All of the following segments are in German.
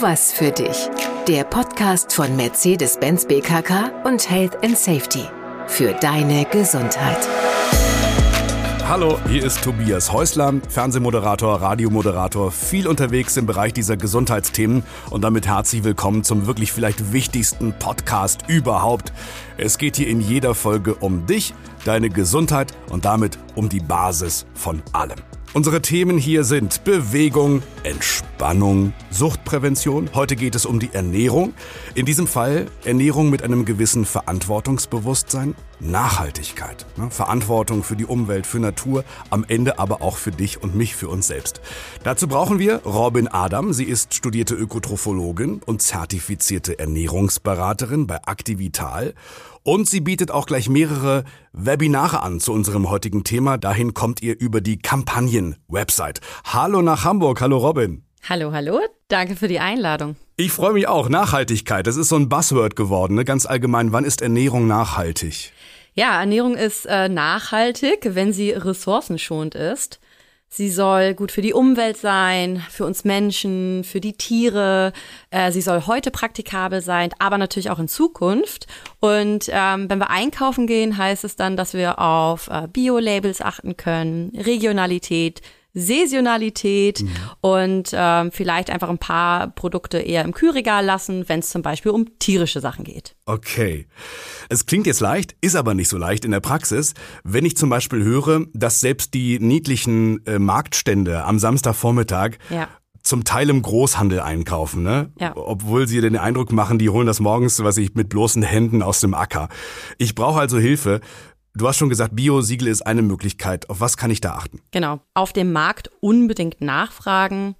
Was für dich. Der Podcast von Mercedes-Benz BKK und Health and Safety. Für deine Gesundheit. Hallo, hier ist Tobias Häusler, Fernsehmoderator, Radiomoderator, viel unterwegs im Bereich dieser Gesundheitsthemen und damit herzlich willkommen zum wirklich vielleicht wichtigsten Podcast überhaupt. Es geht hier in jeder Folge um dich, deine Gesundheit und damit um die Basis von allem. Unsere Themen hier sind Bewegung, Entspannung, Suchtprävention. Heute geht es um die Ernährung. In diesem Fall Ernährung mit einem gewissen Verantwortungsbewusstsein, Nachhaltigkeit, ne? Verantwortung für die Umwelt, für Natur, am Ende aber auch für dich und mich, für uns selbst. Dazu brauchen wir Robin Adam. Sie ist studierte Ökotrophologin und zertifizierte Ernährungsberaterin bei Activital. Und sie bietet auch gleich mehrere Webinare an zu unserem heutigen Thema. Dahin kommt ihr über die Kampagnen-Website. Hallo nach Hamburg. Hallo Robin. Hallo, hallo. Danke für die Einladung. Ich freue mich auch. Nachhaltigkeit. Das ist so ein Buzzword geworden. Ne? Ganz allgemein. Wann ist Ernährung nachhaltig? Ja, Ernährung ist äh, nachhaltig, wenn sie ressourcenschonend ist. Sie soll gut für die Umwelt sein, für uns Menschen, für die Tiere. Äh, sie soll heute praktikabel sein, aber natürlich auch in Zukunft. Und ähm, wenn wir einkaufen gehen, heißt es dann, dass wir auf äh, Bio-Labels achten können, Regionalität, Saisonalität mhm. und ähm, vielleicht einfach ein paar Produkte eher im Kühlregal lassen, wenn es zum Beispiel um tierische Sachen geht. Okay. Es klingt jetzt leicht, ist aber nicht so leicht in der Praxis. Wenn ich zum Beispiel höre, dass selbst die niedlichen äh, Marktstände am Samstagvormittag ja zum Teil im Großhandel einkaufen, ne? Ja. Obwohl sie den Eindruck machen, die holen das morgens, was ich mit bloßen Händen aus dem Acker. Ich brauche also Hilfe. Du hast schon gesagt, Bio-Siegel ist eine Möglichkeit. Auf was kann ich da achten? Genau. Auf dem Markt unbedingt nachfragen.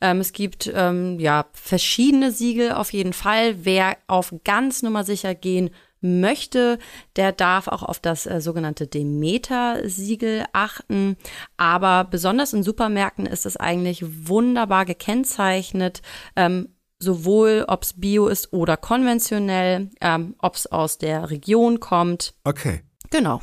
Ähm, es gibt ähm, ja verschiedene Siegel auf jeden Fall. Wer auf ganz Nummer sicher gehen möchte, der darf auch auf das äh, sogenannte Demeter-Siegel achten. Aber besonders in Supermärkten ist es eigentlich wunderbar gekennzeichnet. Ähm, sowohl ob es bio ist oder konventionell, ähm, ob es aus der Region kommt. Okay. Genau.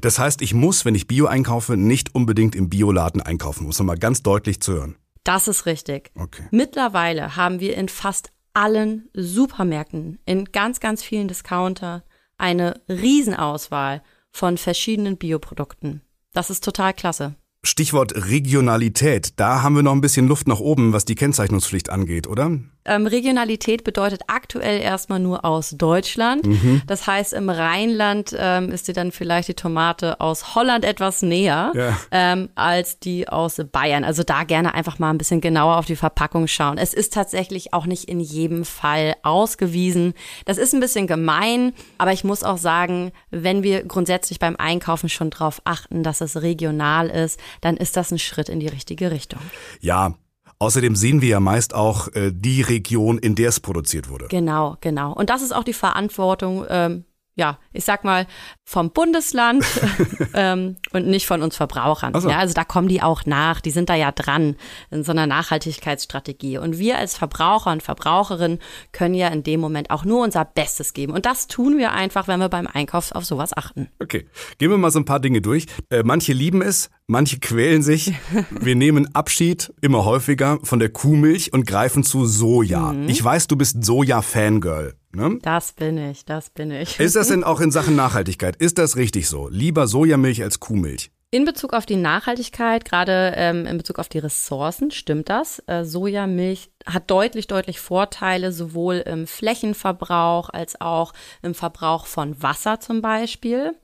Das heißt, ich muss, wenn ich Bio einkaufe, nicht unbedingt im Bioladen einkaufen, muss mal ganz deutlich zu hören. Das ist richtig. Okay. Mittlerweile haben wir in fast allen Supermärkten, in ganz, ganz vielen Discounter eine Riesenauswahl von verschiedenen Bioprodukten. Das ist total klasse. Stichwort Regionalität, da haben wir noch ein bisschen Luft nach oben, was die Kennzeichnungspflicht angeht, oder? Ähm, Regionalität bedeutet aktuell erstmal nur aus Deutschland. Mhm. Das heißt, im Rheinland ähm, ist dir dann vielleicht die Tomate aus Holland etwas näher ja. ähm, als die aus Bayern. Also da gerne einfach mal ein bisschen genauer auf die Verpackung schauen. Es ist tatsächlich auch nicht in jedem Fall ausgewiesen. Das ist ein bisschen gemein, aber ich muss auch sagen, wenn wir grundsätzlich beim Einkaufen schon darauf achten, dass es regional ist, dann ist das ein Schritt in die richtige Richtung. Ja, Außerdem sehen wir ja meist auch äh, die Region, in der es produziert wurde. Genau, genau. Und das ist auch die Verantwortung ähm, ja, ich sag mal, vom Bundesland ähm, und nicht von uns Verbrauchern. So. Ja, also da kommen die auch nach, die sind da ja dran in so einer Nachhaltigkeitsstrategie. Und wir als Verbraucher und Verbraucherinnen können ja in dem Moment auch nur unser Bestes geben. Und das tun wir einfach, wenn wir beim Einkauf auf sowas achten. Okay, gehen wir mal so ein paar Dinge durch. Äh, manche lieben es, manche quälen sich. Wir nehmen Abschied immer häufiger von der Kuhmilch und greifen zu Soja. Mhm. Ich weiß, du bist Soja-Fangirl. Ne? Das bin ich, das bin ich. Ist das denn auch in Sachen Nachhaltigkeit? Ist das richtig so? Lieber Sojamilch als Kuhmilch? In Bezug auf die Nachhaltigkeit, gerade ähm, in Bezug auf die Ressourcen, stimmt das. Äh, Sojamilch hat deutlich, deutlich Vorteile, sowohl im Flächenverbrauch als auch im Verbrauch von Wasser zum Beispiel.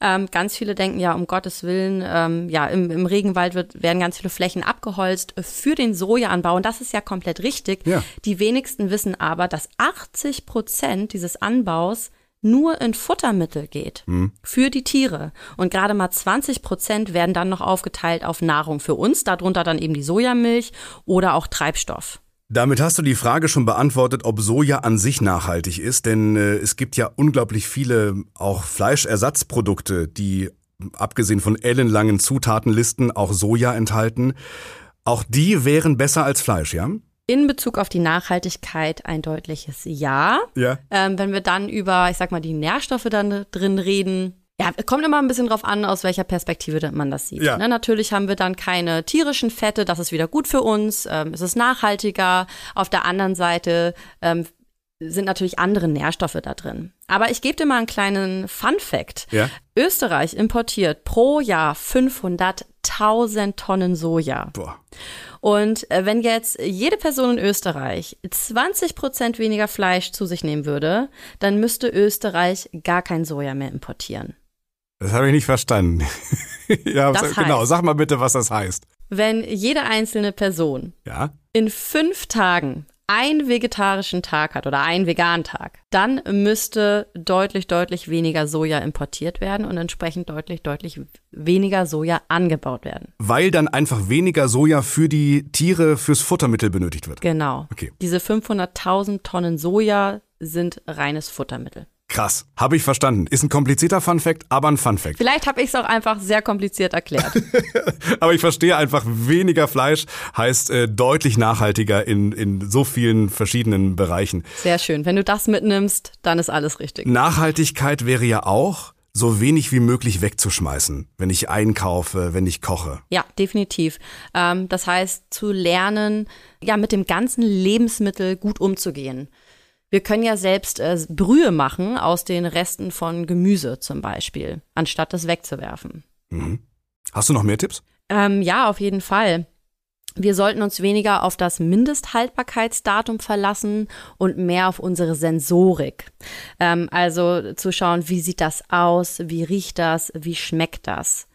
Ähm, ganz viele denken ja, um Gottes Willen, ähm, ja, im, im Regenwald wird, werden ganz viele Flächen abgeholzt für den Sojaanbau. Und das ist ja komplett richtig. Ja. Die wenigsten wissen aber, dass 80 Prozent dieses Anbaus nur in Futtermittel geht mhm. für die Tiere. Und gerade mal 20 Prozent werden dann noch aufgeteilt auf Nahrung für uns, darunter dann eben die Sojamilch oder auch Treibstoff. Damit hast du die Frage schon beantwortet, ob Soja an sich nachhaltig ist, denn äh, es gibt ja unglaublich viele auch Fleischersatzprodukte, die abgesehen von ellenlangen Zutatenlisten auch Soja enthalten. Auch die wären besser als Fleisch, ja? In Bezug auf die Nachhaltigkeit ein deutliches Ja. Ja. Ähm, wenn wir dann über, ich sag mal, die Nährstoffe dann drin reden, kommt immer ein bisschen drauf an, aus welcher Perspektive man das sieht. Ja. Ne, natürlich haben wir dann keine tierischen Fette, das ist wieder gut für uns, ähm, es ist nachhaltiger. Auf der anderen Seite ähm, sind natürlich andere Nährstoffe da drin. Aber ich gebe dir mal einen kleinen Fun Fact. Ja. Österreich importiert pro Jahr 500.000 Tonnen Soja. Boah. Und äh, wenn jetzt jede Person in Österreich 20 Prozent weniger Fleisch zu sich nehmen würde, dann müsste Österreich gar kein Soja mehr importieren. Das habe ich nicht verstanden. ja, Das genau. heißt- Sag mal bitte, was das heißt. Wenn jede einzelne Person Ja? in fünf Tagen einen vegetarischen Tag hat oder einen veganen Tag, dann müsste deutlich, deutlich weniger Soja importiert werden und entsprechend deutlich, deutlich weniger Soja angebaut werden. Weil dann einfach weniger Soja für die Tiere fürs Futtermittel benötigt wird. Genau. Okay. Diese 500.000 Tonnen Soja sind reines Futtermittel. Krass. Habe ich verstanden. Ist ein komplizierter Funfact, aber ein Funfact. Vielleicht habe ich es auch einfach sehr kompliziert erklärt. Aber ich verstehe einfach, weniger Fleisch heißt äh, deutlich nachhaltiger in, in so vielen verschiedenen Bereichen. Sehr schön. Wenn du das mitnimmst, dann ist alles richtig. Nachhaltigkeit wäre ja auch, so wenig wie möglich wegzuschmeißen, wenn ich einkaufe, wenn ich koche. Ja, definitiv. Ähm, das heißt, zu lernen, ja, mit dem ganzen Lebensmittel gut umzugehen. Wir können ja selbst äh, Brühe machen aus den Resten von Gemüse zum Beispiel, anstatt das wegzuwerfen. Hast du noch mehr Tipps? Ähm, ja, auf jeden Fall. Wir sollten uns weniger auf das Mindesthaltbarkeitsdatum verlassen und mehr auf unsere Sensorik. Ähm, also zu schauen, wie sieht das aus, wie riecht das, wie schmeckt das.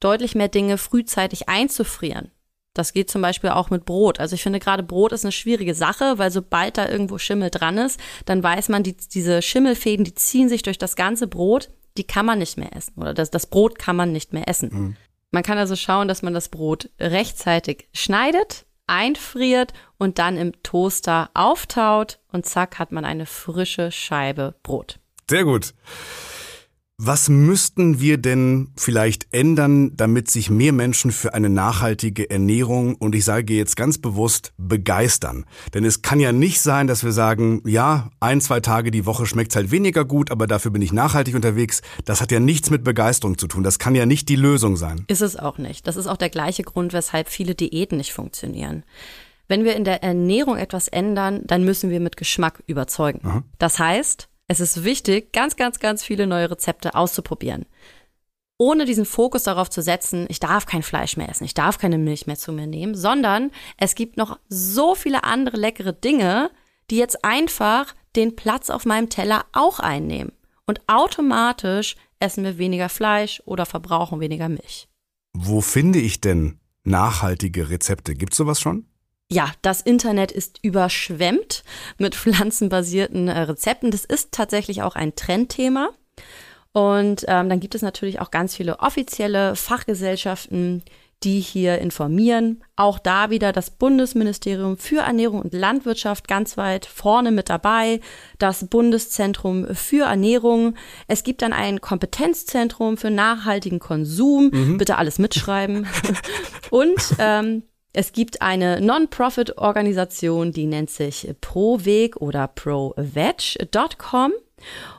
Deutlich mehr Dinge frühzeitig einzufrieren. Das geht zum Beispiel auch mit Brot. Also ich finde gerade Brot ist eine schwierige Sache, weil sobald da irgendwo Schimmel dran ist, dann weiß man, die, diese Schimmelfäden, die ziehen sich durch das ganze Brot, die kann man nicht mehr essen. Oder das, das Brot kann man nicht mehr essen. Man kann also schauen, dass man das Brot rechtzeitig schneidet, einfriert und dann im Toaster auftaut und zack hat man eine frische Scheibe Brot. Sehr gut. Was müssten wir denn vielleicht ändern, damit sich mehr Menschen für eine nachhaltige Ernährung und ich sage jetzt ganz bewusst begeistern? Denn es kann ja nicht sein, dass wir sagen, ja, ein, zwei Tage die Woche schmeckt's halt weniger gut, aber dafür bin ich nachhaltig unterwegs. Das hat ja nichts mit Begeisterung zu tun. Das kann ja nicht die Lösung sein. Ist es auch nicht. Das ist auch der gleiche Grund, weshalb viele Diäten nicht funktionieren. Wenn wir in der Ernährung etwas ändern, dann müssen wir mit Geschmack überzeugen. Das heißt, es ist wichtig, ganz, ganz, ganz viele neue Rezepte auszuprobieren. Ohne diesen Fokus darauf zu setzen, ich darf kein Fleisch mehr essen, ich darf keine Milch mehr zu mir nehmen, sondern es gibt noch so viele andere leckere Dinge, die jetzt einfach den Platz auf meinem Teller auch einnehmen. Und automatisch essen wir weniger Fleisch oder verbrauchen weniger Milch. Wo finde ich denn nachhaltige Rezepte? Gibt's sowas schon? Ja, das Internet ist überschwemmt mit pflanzenbasierten äh, Rezepten. Das ist tatsächlich auch ein Trendthema. Und ähm, dann gibt es natürlich auch ganz viele offizielle Fachgesellschaften, die hier informieren. Auch da wieder das Bundesministerium für Ernährung und Landwirtschaft ganz weit vorne mit dabei, das Bundeszentrum für Ernährung. Es gibt dann ein Kompetenzzentrum für nachhaltigen Konsum. Bitte alles mitschreiben. und ähm, es gibt eine Non-Profit-Organisation, die nennt sich ProVeg oder ProVeg.com.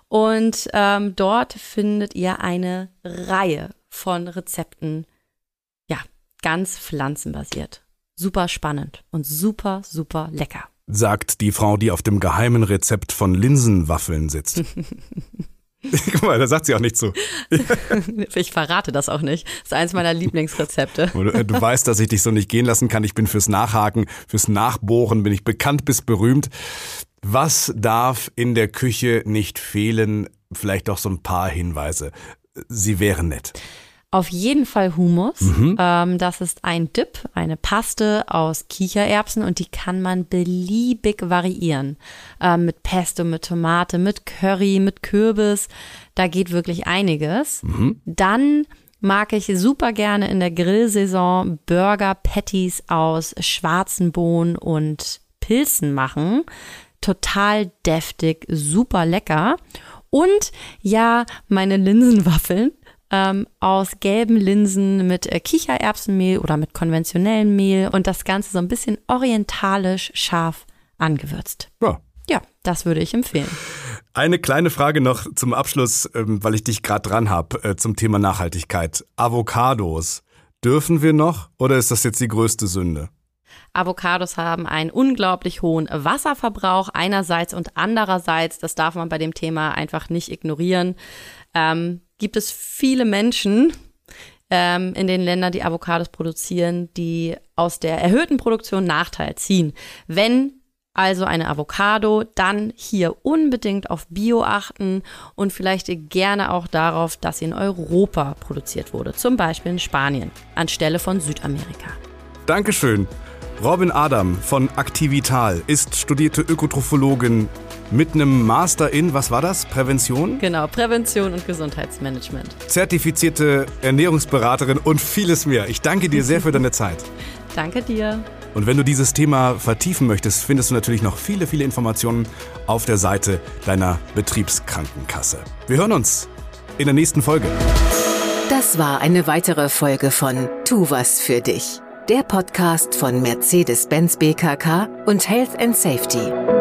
Und ähm, dort findet ihr eine Reihe von Rezepten, ja, ganz pflanzenbasiert. Super spannend und super, super lecker. Sagt die Frau, die auf dem geheimen Rezept von Linsenwaffeln sitzt. Guck mal, da sagt sie auch nicht zu. Ich verrate das auch nicht. Das ist eins meiner Lieblingsrezepte. Du, äh, du weißt, dass ich dich so nicht gehen lassen kann. Ich bin fürs Nachhaken, fürs Nachbohren, bin ich bekannt bis berühmt. Was darf in der Küche nicht fehlen? Vielleicht auch so ein paar Hinweise. Sie wären nett. Auf jeden Fall Hummus. Ähm, das ist ein Dip, eine Paste aus Kichererbsen und die kann man beliebig variieren. Ähm, mit Pesto, mit Tomate, mit Curry, mit Kürbis. Da geht wirklich einiges. Dann mag ich super gerne in der Grillsaison Burger Patties aus schwarzen Bohnen und Pilzen machen. Total deftig, super lecker. Und ja, meine Linsenwaffeln ähm, aus gelben Linsen mit äh, Kichererbsenmehl oder mit konventionellem Mehl und das Ganze so ein bisschen orientalisch scharf angewürzt. Ja. Ja, das würde ich empfehlen. Eine kleine Frage noch zum Abschluss, ähm, weil ich dich gerade dran habe, äh, zum Thema Nachhaltigkeit. Avocados, dürfen wir noch oder ist das jetzt die größte Sünde? Avocados haben einen unglaublich hohen Wasserverbrauch einerseits und andererseits, das darf man bei dem Thema einfach nicht ignorieren, ähm, gibt es viele Menschen ähm, in den Ländern, die Avocados produzieren, die aus der erhöhten Produktion Nachteil ziehen. Wenn also eine Avocado, dann hier unbedingt auf Bio achten und vielleicht gerne auch darauf, dass sie in Europa produziert wurde, zum Beispiel in Spanien, anstelle von Südamerika. Dankeschön. Robin Adam von Activital ist studierte Ökotrophologin mit einem Master in, was war das? Prävention? Genau, Prävention und Gesundheitsmanagement. Zertifizierte Ernährungsberaterin und vieles mehr. Ich danke dir sehr für deine Zeit. Danke dir. Und wenn du dieses Thema vertiefen möchtest, findest du natürlich noch viele, viele Informationen auf der Seite deiner Betriebskrankenkasse. Wir hören uns in der nächsten Folge. Das war eine weitere Folge von Tu was für dich, der Podcast von Mercedes-Benz BKK und Health and Safety.